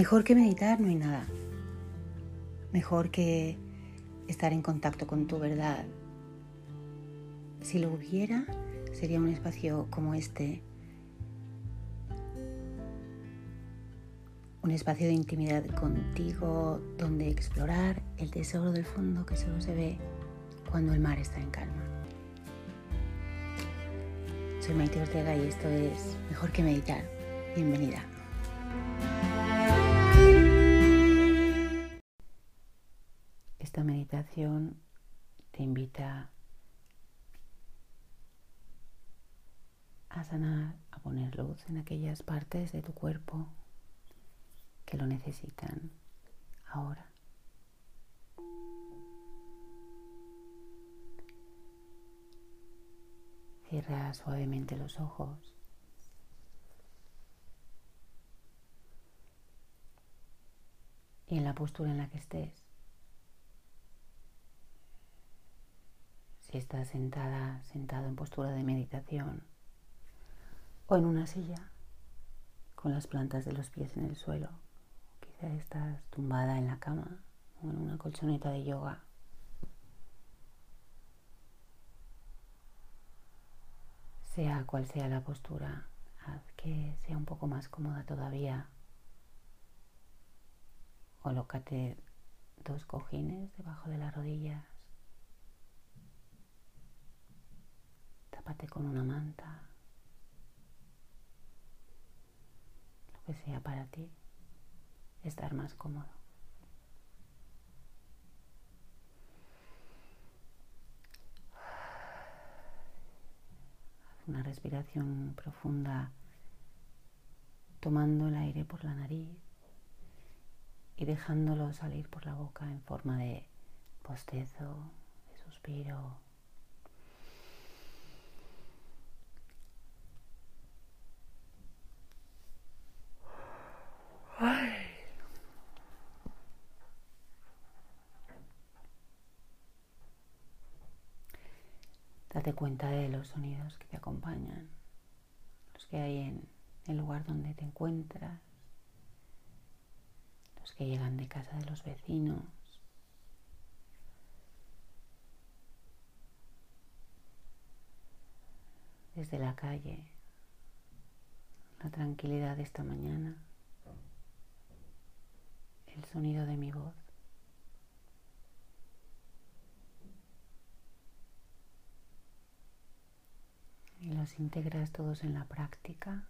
Mejor que meditar no hay nada. Mejor que estar en contacto con tu verdad. Si lo hubiera, sería un espacio como este. Un espacio de intimidad contigo donde explorar el tesoro del fondo que solo se ve cuando el mar está en calma. Soy Maite Ortega y esto es Mejor que Meditar. Bienvenida. Esta meditación te invita a sanar, a poner luz en aquellas partes de tu cuerpo que lo necesitan ahora. Cierra suavemente los ojos. Y en la postura en la que estés, si estás sentada, sentado en postura de meditación o en una silla con las plantas de los pies en el suelo, quizá estás tumbada en la cama o en una colchoneta de yoga. Sea cual sea la postura, haz que sea un poco más cómoda todavía. Colócate dos cojines debajo de las rodillas. Con una manta. Lo que sea para ti. Estar más cómodo. una respiración profunda, tomando el aire por la nariz y dejándolo salir por la boca en forma de postezo, de suspiro. Cuenta de los sonidos que te acompañan, los que hay en el lugar donde te encuentras, los que llegan de casa de los vecinos. Desde la calle, la tranquilidad de esta mañana, el sonido de mi voz. Y los integras todos en la práctica,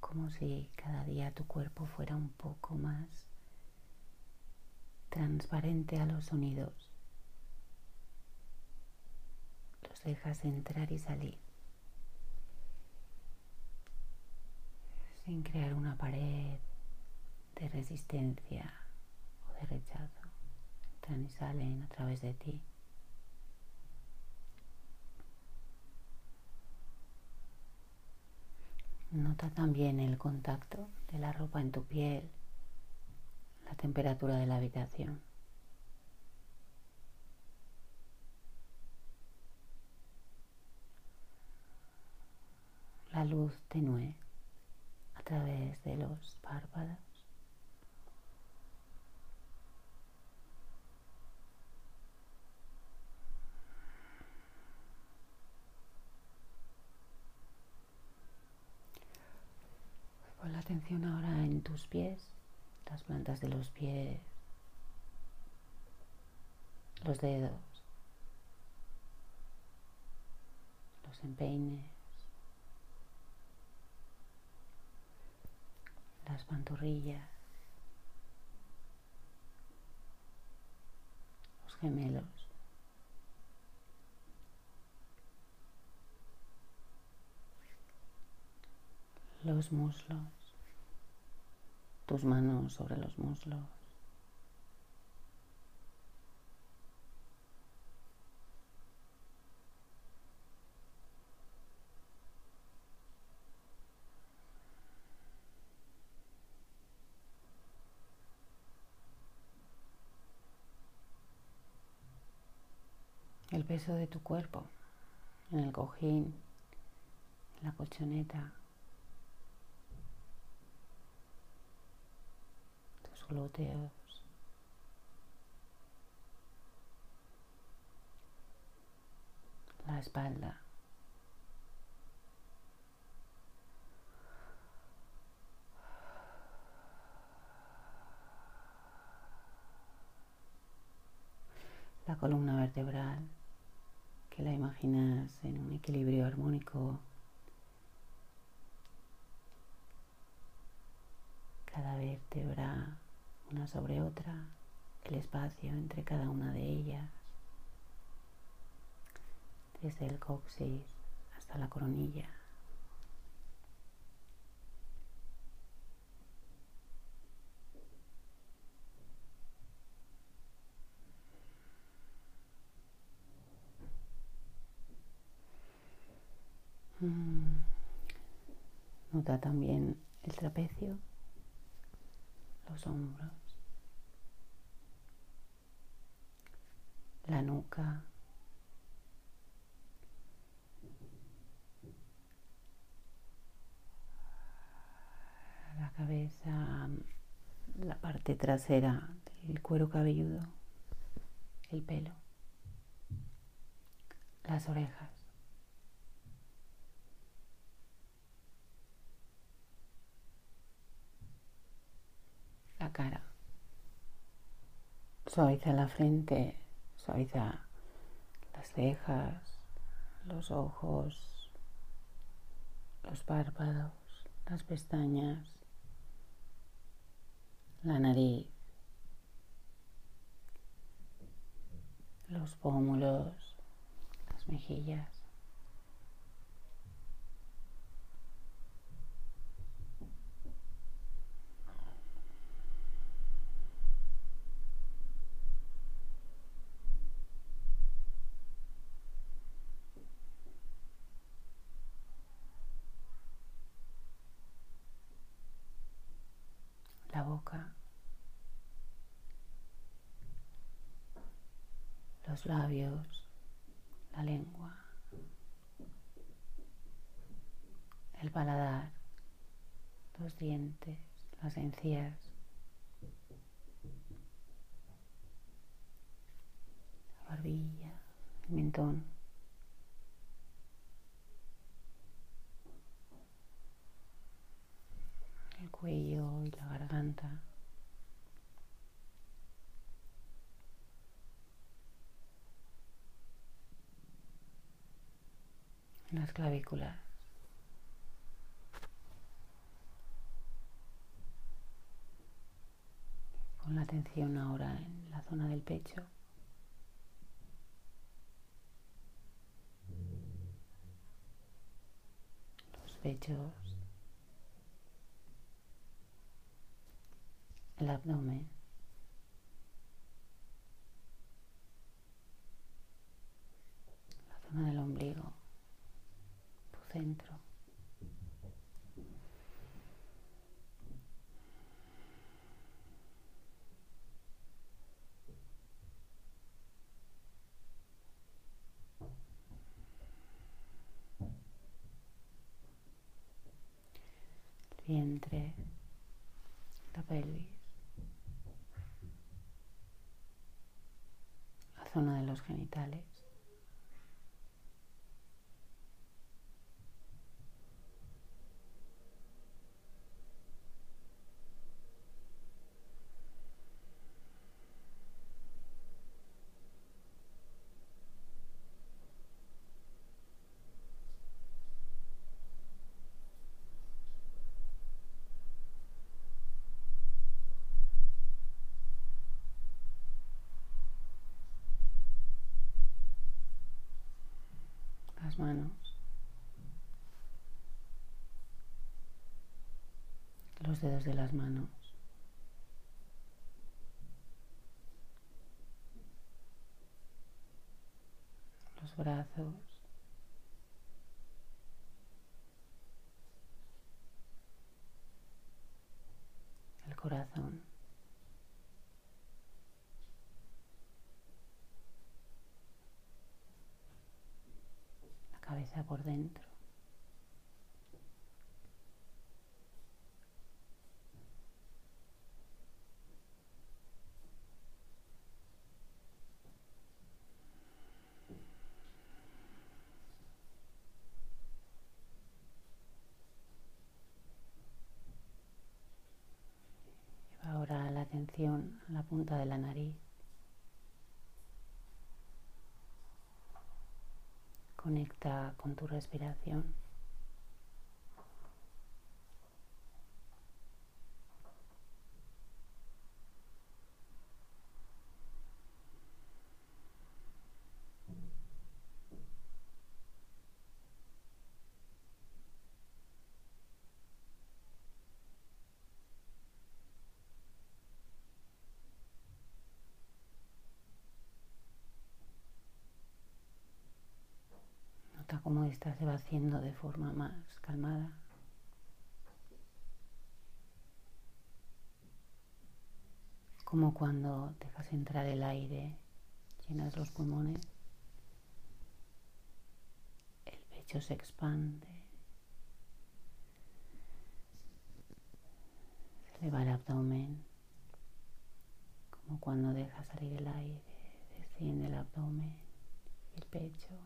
como si cada día tu cuerpo fuera un poco más transparente a los sonidos. Los dejas entrar y salir, sin crear una pared de resistencia o de rechazo. Entran y salen a través de ti. Nota también el contacto de la ropa en tu piel, la temperatura de la habitación. La luz tenue a través de los párpados. Atención ahora en tus pies, las plantas de los pies, los dedos, los empeines, las pantorrillas, los gemelos. los muslos tus manos sobre los muslos. El peso de tu cuerpo en el cojín, la colchoneta. Glúteos. La espalda. La columna vertebral, que la imaginas en un equilibrio armónico cada vértebra una sobre otra, el espacio entre cada una de ellas, desde el coxis hasta la coronilla. Mm. Nota también el trapecio los hombros, la nuca, la cabeza, la parte trasera del cuero cabelludo, el pelo, las orejas. Cara. Suaviza la frente, suaviza las cejas, los ojos, los párpados, las pestañas, la nariz, los pómulos, las mejillas. la boca, los labios, la lengua, el paladar, los dientes, las encías, la barbilla, el mentón. cuello y la garganta. Las clavículas. Pon la atención ahora en la zona del pecho. Los pechos. el abdomen. La zona del ombligo, centro. Vientre, la pelvis. zona de los genitales. Manos, los dedos de las manos. Los brazos. El corazón. cabeza por dentro. Lleva ahora la atención a la punta de la nariz. Conecta con tu respiración. Cómo esta se va haciendo de forma más calmada. Como cuando dejas entrar el aire, llenas los pulmones, el pecho se expande, se eleva el abdomen, como cuando dejas salir el aire, desciende el abdomen y el pecho.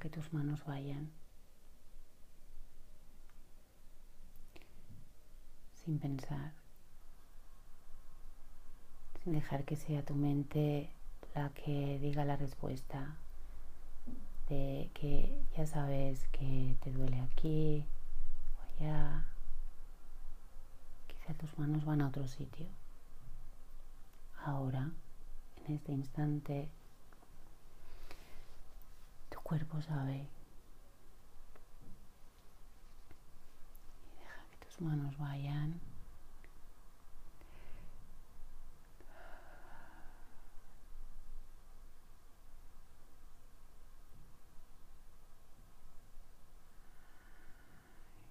que manos vayan sin pensar, sin dejar que sea tu mente la que diga la respuesta de que ya sabes que te duele aquí o allá. Quizá tus manos van a otro sitio. Ahora, en este instante, cuerpo sabe. Y deja que tus manos vayan.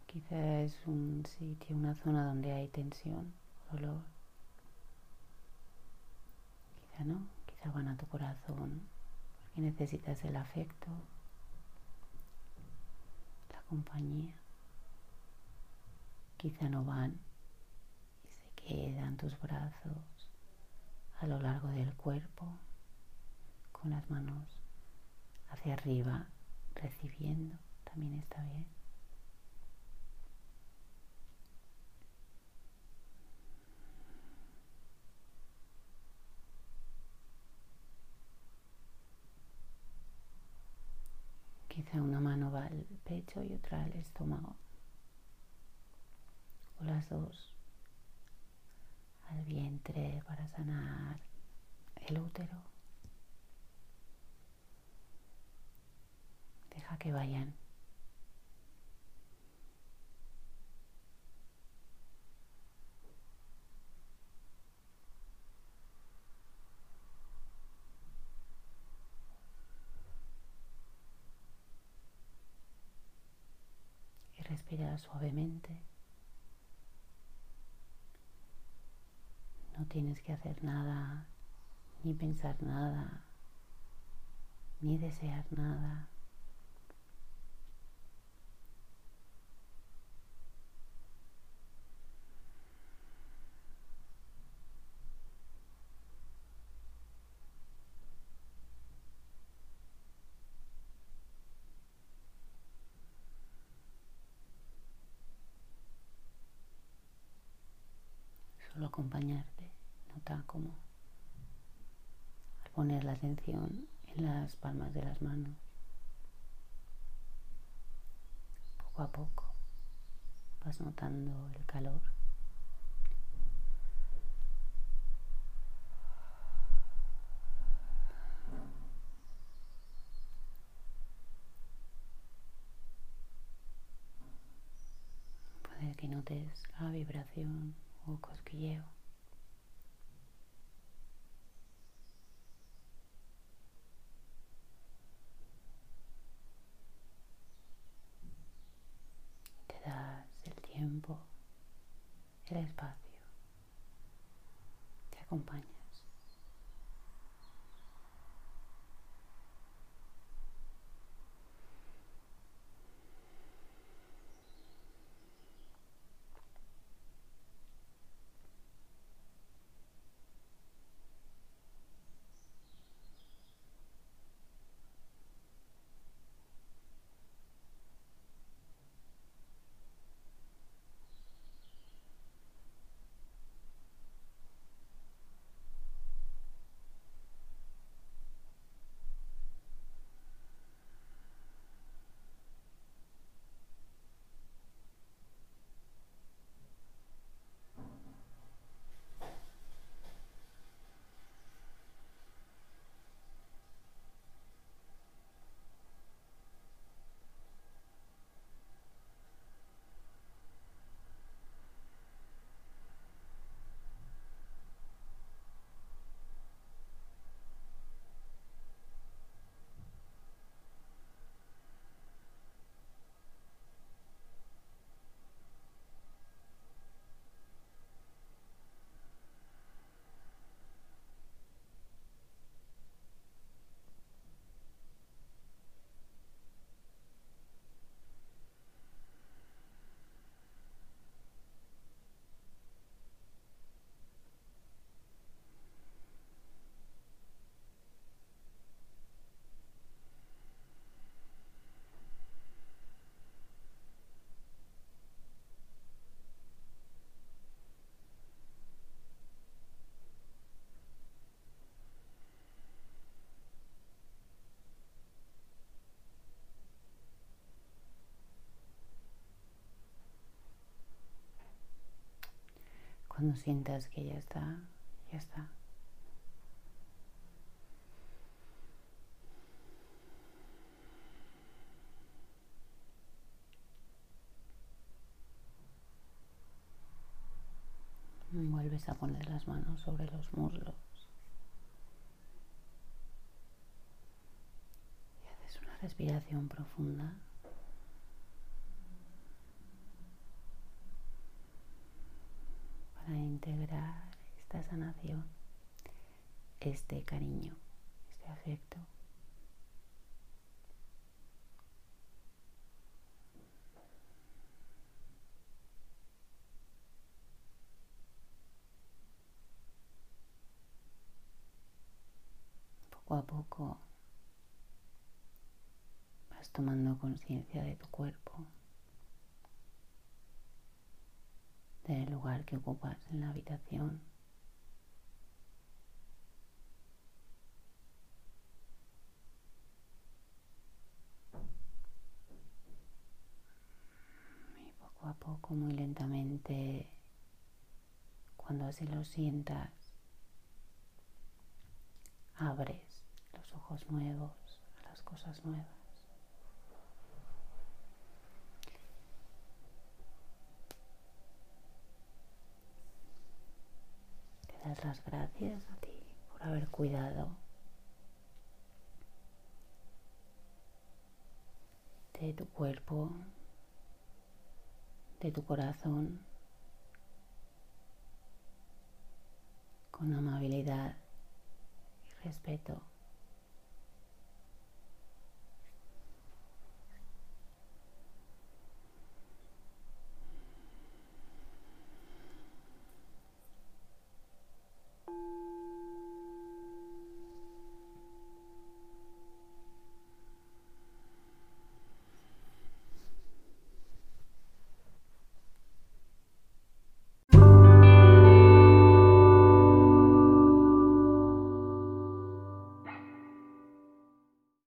Quizá es un sitio, una zona donde hay tensión, dolor. Quizá no, quizá van a tu corazón porque necesitas el afecto, la compañía. Quizá no van y se quedan tus brazos a lo largo del cuerpo con las manos hacia arriba recibiendo, también está bien. Quizá una mano va al pecho y otra al estómago. O las dos al vientre para sanar el útero. Deja que vayan. Respira suavemente. No tienes que hacer nada, ni pensar nada, ni desear nada. acompañarte. Nota cómo al poner la atención en las palmas de las manos, poco a poco vas notando el calor. Puede que notes la vibración o cosquilleo. el espacio te Cuando sientas que ya está, ya está. Vuelves a poner las manos sobre los muslos. Y haces una respiración profunda. Integrar esta sanación, este cariño, este afecto. Poco a poco vas tomando conciencia de tu cuerpo. Del lugar que ocupas en la habitación. Y poco a poco, muy lentamente, cuando así lo sientas, abres los ojos nuevos a las cosas nuevas. Las gracias a ti por haber cuidado de tu cuerpo, de tu corazón, con amabilidad y respeto.